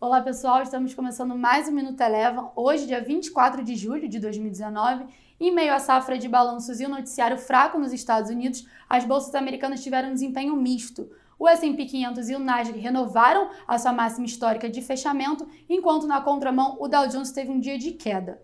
Olá pessoal, estamos começando mais um Minuto Eleva, hoje dia 24 de julho de 2019. Em meio à safra de balanços e o noticiário fraco nos Estados Unidos, as bolsas americanas tiveram um desempenho misto. O S&P 500 e o Nasdaq renovaram a sua máxima histórica de fechamento, enquanto na contramão o Dow Jones teve um dia de queda.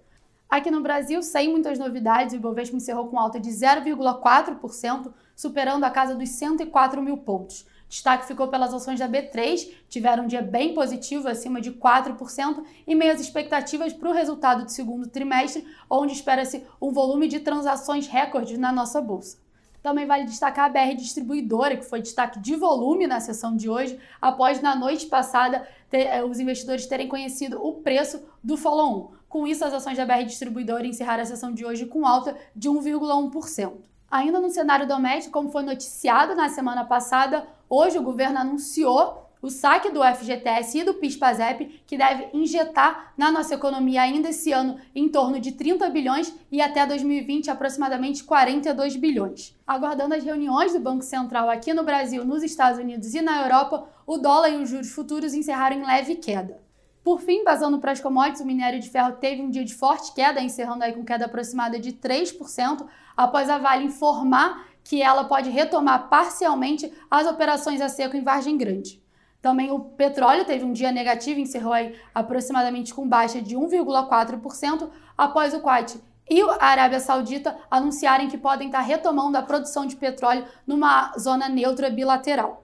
Aqui no Brasil, sem muitas novidades, o Ibovespa encerrou com alta de 0,4%, superando a casa dos 104 mil pontos. Destaque ficou pelas ações da B3, tiveram um dia bem positivo, acima de 4%, e meias expectativas para o resultado do segundo trimestre, onde espera-se um volume de transações recorde na nossa bolsa. Também vale destacar a BR Distribuidora, que foi destaque de volume na sessão de hoje, após na noite passada ter, eh, os investidores terem conhecido o preço do follow-on. Com isso, as ações da BR Distribuidora encerraram a sessão de hoje com alta de 1,1%. Ainda no cenário doméstico, como foi noticiado na semana passada, hoje o governo anunciou o saque do FGTS e do PIS/PASEP, que deve injetar na nossa economia ainda esse ano em torno de 30 bilhões e até 2020 aproximadamente 42 bilhões. Aguardando as reuniões do Banco Central aqui no Brasil, nos Estados Unidos e na Europa, o dólar e os juros futuros encerraram em leve queda. Por fim, basando para as commodities, o minério de ferro teve um dia de forte queda, encerrando aí com queda aproximada de 3%, após a Vale informar que ela pode retomar parcialmente as operações a seco em Vargem Grande. Também o petróleo teve um dia negativo, encerrou aí aproximadamente com baixa de 1,4%, após o Kuwait e a Arábia Saudita anunciarem que podem estar retomando a produção de petróleo numa zona neutra bilateral.